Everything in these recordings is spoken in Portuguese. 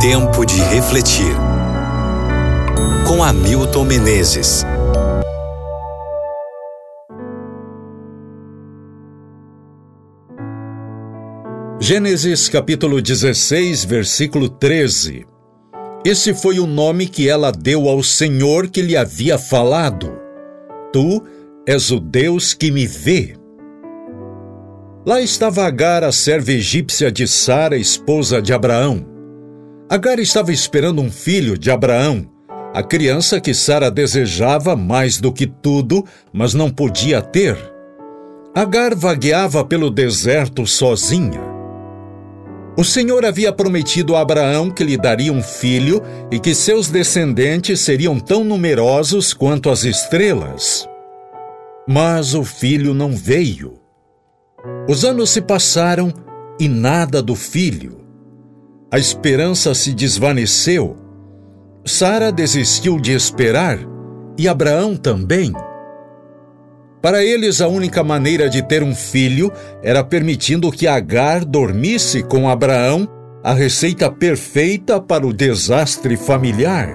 Tempo de refletir. Com Hamilton Menezes. Gênesis capítulo 16, versículo 13. Esse foi o nome que ela deu ao Senhor que lhe havia falado. Tu és o Deus que me vê. Lá estava Agar, a serva egípcia de Sara, esposa de Abraão. Agar estava esperando um filho de Abraão, a criança que Sara desejava mais do que tudo, mas não podia ter. Agar vagueava pelo deserto sozinha. O Senhor havia prometido a Abraão que lhe daria um filho e que seus descendentes seriam tão numerosos quanto as estrelas. Mas o filho não veio. Os anos se passaram e nada do filho. A esperança se desvaneceu. Sara desistiu de esperar e Abraão também. Para eles, a única maneira de ter um filho era permitindo que Agar dormisse com Abraão, a receita perfeita para o desastre familiar.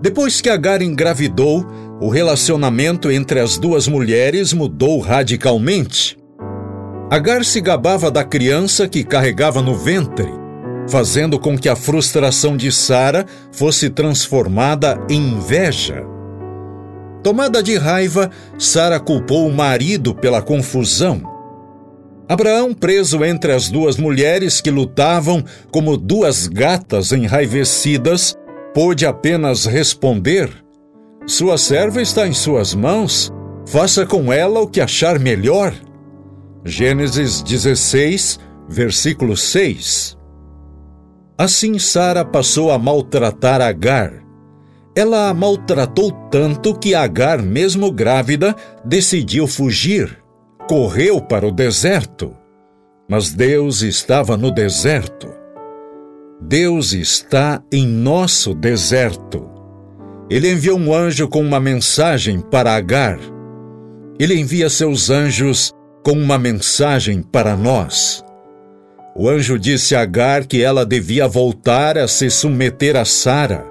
Depois que Agar engravidou, o relacionamento entre as duas mulheres mudou radicalmente. Agar se gabava da criança que carregava no ventre, fazendo com que a frustração de Sara fosse transformada em inveja. Tomada de raiva, Sara culpou o marido pela confusão. Abraão, preso entre as duas mulheres que lutavam como duas gatas enraivecidas, pôde apenas responder: Sua serva está em suas mãos, faça com ela o que achar melhor. Gênesis 16, versículo 6. Assim Sara passou a maltratar Agar. Ela a maltratou tanto que Agar, mesmo grávida, decidiu fugir. Correu para o deserto. Mas Deus estava no deserto. Deus está em nosso deserto. Ele enviou um anjo com uma mensagem para Agar. Ele envia seus anjos com uma mensagem para nós. O anjo disse a Agar que ela devia voltar a se submeter a Sara.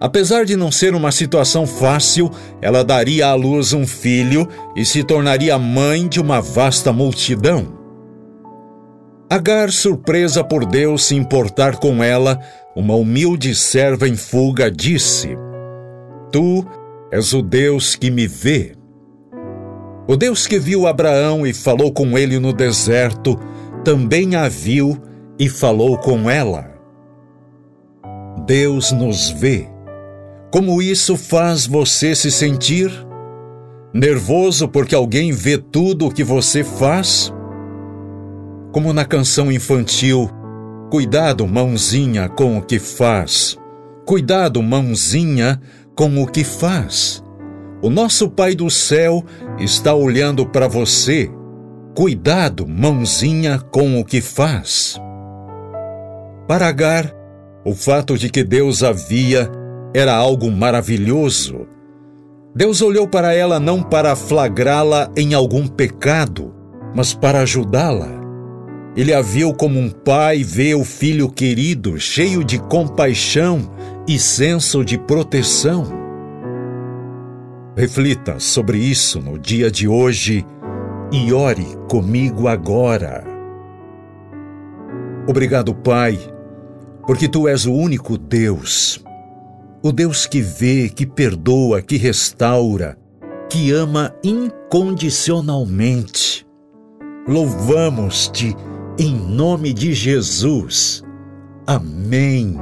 Apesar de não ser uma situação fácil, ela daria à luz um filho e se tornaria mãe de uma vasta multidão. Agar, surpresa por Deus se importar com ela, uma humilde serva em fuga, disse: Tu és o Deus que me vê. O Deus que viu Abraão e falou com ele no deserto, também a viu e falou com ela. Deus nos vê. Como isso faz você se sentir? Nervoso porque alguém vê tudo o que você faz? como na canção infantil: Cuidado, mãozinha, com o que faz. Cuidado, mãozinha, com o que faz. O nosso Pai do céu está olhando para você. Cuidado, mãozinha, com o que faz. Para Agar, o fato de que Deus havia era algo maravilhoso. Deus olhou para ela não para flagrá-la em algum pecado, mas para ajudá-la. Ele a viu como um pai vê o filho querido, cheio de compaixão e senso de proteção. Reflita sobre isso no dia de hoje e ore comigo agora. Obrigado, Pai, porque Tu és o único Deus, o Deus que vê, que perdoa, que restaura, que ama incondicionalmente. Louvamos-te em nome de Jesus. Amém.